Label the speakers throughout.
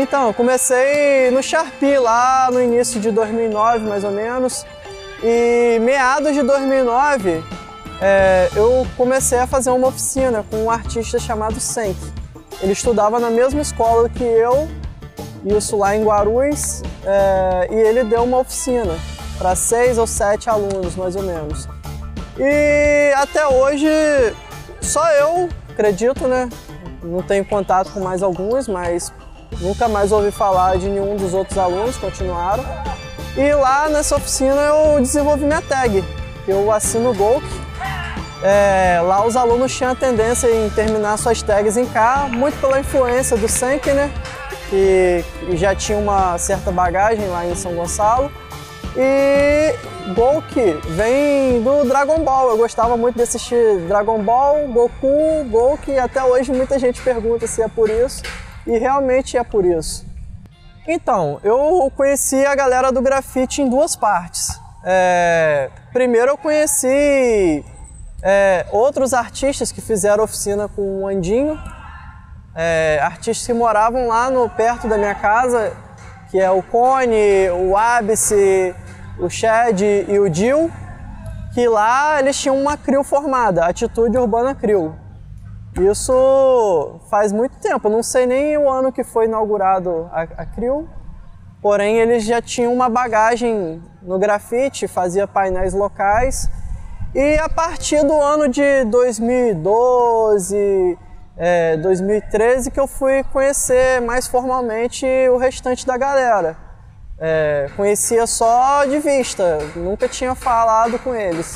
Speaker 1: Então, comecei no Sharpie lá no início de 2009, mais ou menos. E meados de 2009, é, eu comecei a fazer uma oficina com um artista chamado Senk. Ele estudava na mesma escola que eu, isso lá em Guarulhos, é, e ele deu uma oficina para seis ou sete alunos, mais ou menos. E até hoje, só eu acredito, né? Não tenho contato com mais alguns, mas nunca mais ouvi falar de nenhum dos outros alunos, continuaram. E lá nessa oficina eu desenvolvi minha tag. Eu assino o Golk. É, lá os alunos tinham a tendência em terminar suas tags em K, muito pela influência do Senk, né? Que já tinha uma certa bagagem lá em São Gonçalo. E Golk vem do Dragon Ball. Eu gostava muito de assistir Dragon Ball, Goku, Golk, até hoje muita gente pergunta se é por isso. E realmente é por isso. Então, eu conheci a galera do grafite em duas partes. É, primeiro eu conheci é, outros artistas que fizeram oficina com o Andinho, é, artistas que moravam lá no, perto da minha casa, que é o Cone, o Abice, o Shed e o Dil, que lá eles tinham uma CRIO formada, Atitude Urbana CRIO. Isso faz muito tempo, não sei nem o ano que foi inaugurado a, a porém eles já tinham uma bagagem no grafite, fazia painéis locais. E a partir do ano de 2012, é, 2013, que eu fui conhecer mais formalmente o restante da galera. É, conhecia só de vista, nunca tinha falado com eles.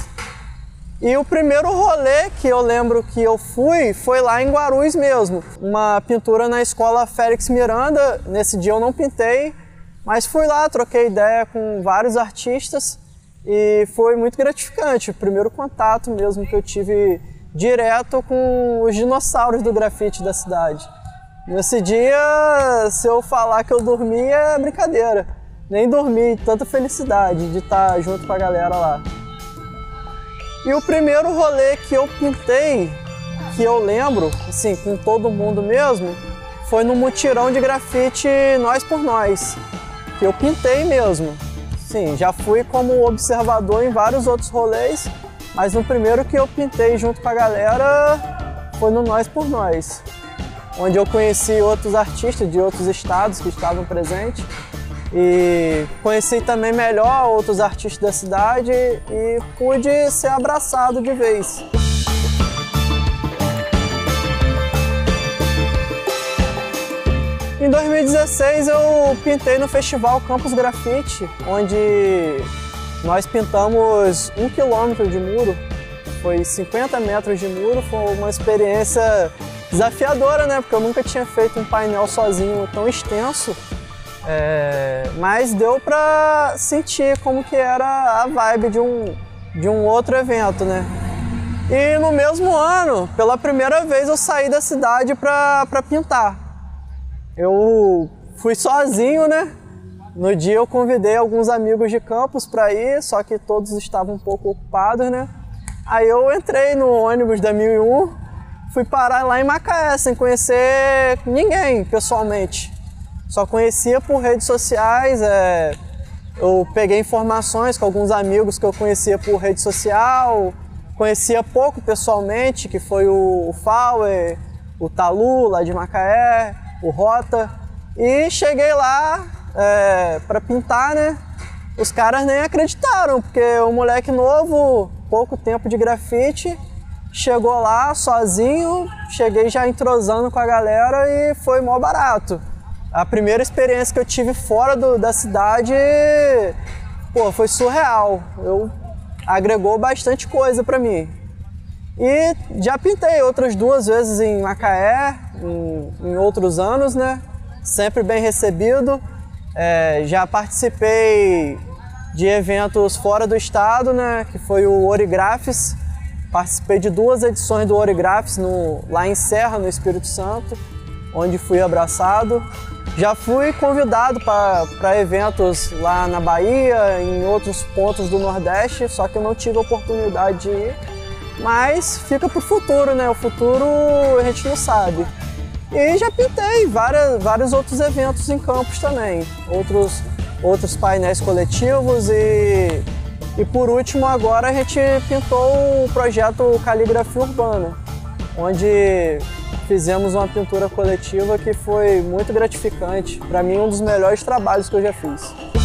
Speaker 1: E o primeiro rolê que eu lembro que eu fui foi lá em Guarulhos mesmo. Uma pintura na escola Félix Miranda. Nesse dia eu não pintei, mas fui lá, troquei ideia com vários artistas e foi muito gratificante. O primeiro contato mesmo que eu tive direto com os dinossauros do grafite da cidade. Nesse dia, se eu falar que eu dormi, é brincadeira. Nem dormi, tanta felicidade de estar junto com a galera lá. E o primeiro rolê que eu pintei, que eu lembro, assim, com todo mundo mesmo, foi no mutirão de grafite Nós por Nós, que eu pintei mesmo. Sim, já fui como observador em vários outros rolês, mas no primeiro que eu pintei junto com a galera foi no Nós por Nós, onde eu conheci outros artistas de outros estados que estavam presentes e conheci também melhor outros artistas da cidade e pude ser abraçado de vez. Em 2016 eu pintei no festival Campus Grafite, onde nós pintamos um quilômetro de muro, foi 50 metros de muro, foi uma experiência desafiadora, né? Porque eu nunca tinha feito um painel sozinho tão extenso é, mas deu para sentir como que era a vibe de um, de um outro evento, né? E no mesmo ano, pela primeira vez, eu saí da cidade para pintar. Eu fui sozinho, né? No dia eu convidei alguns amigos de campus para ir, só que todos estavam um pouco ocupados, né? Aí eu entrei no ônibus da 1001, fui parar lá em Macaé sem conhecer ninguém pessoalmente. Só conhecia por redes sociais. É, eu peguei informações com alguns amigos que eu conhecia por rede social, conhecia pouco pessoalmente, que foi o, o Fauer, o Talu lá de Macaé, o Rota. E cheguei lá é, para pintar, né? Os caras nem acreditaram, porque o moleque novo, pouco tempo de grafite, chegou lá sozinho, cheguei já entrosando com a galera e foi mó barato a primeira experiência que eu tive fora do, da cidade, pô, foi surreal. Eu agregou bastante coisa para mim. E já pintei outras duas vezes em Macaé, em, em outros anos, né? Sempre bem recebido. É, já participei de eventos fora do estado, né? Que foi o Origrafes. Participei de duas edições do Origrafes no, lá em Serra, no Espírito Santo, onde fui abraçado. Já fui convidado para eventos lá na Bahia, em outros pontos do Nordeste, só que eu não tive a oportunidade de ir. Mas fica para o futuro, né? O futuro a gente não sabe. E já pintei várias, vários outros eventos em campos também, outros, outros painéis coletivos e, e por último agora a gente pintou o projeto Caligrafia Urbana, onde fizemos uma pintura coletiva que foi muito gratificante. Para mim, um dos melhores trabalhos que eu já fiz.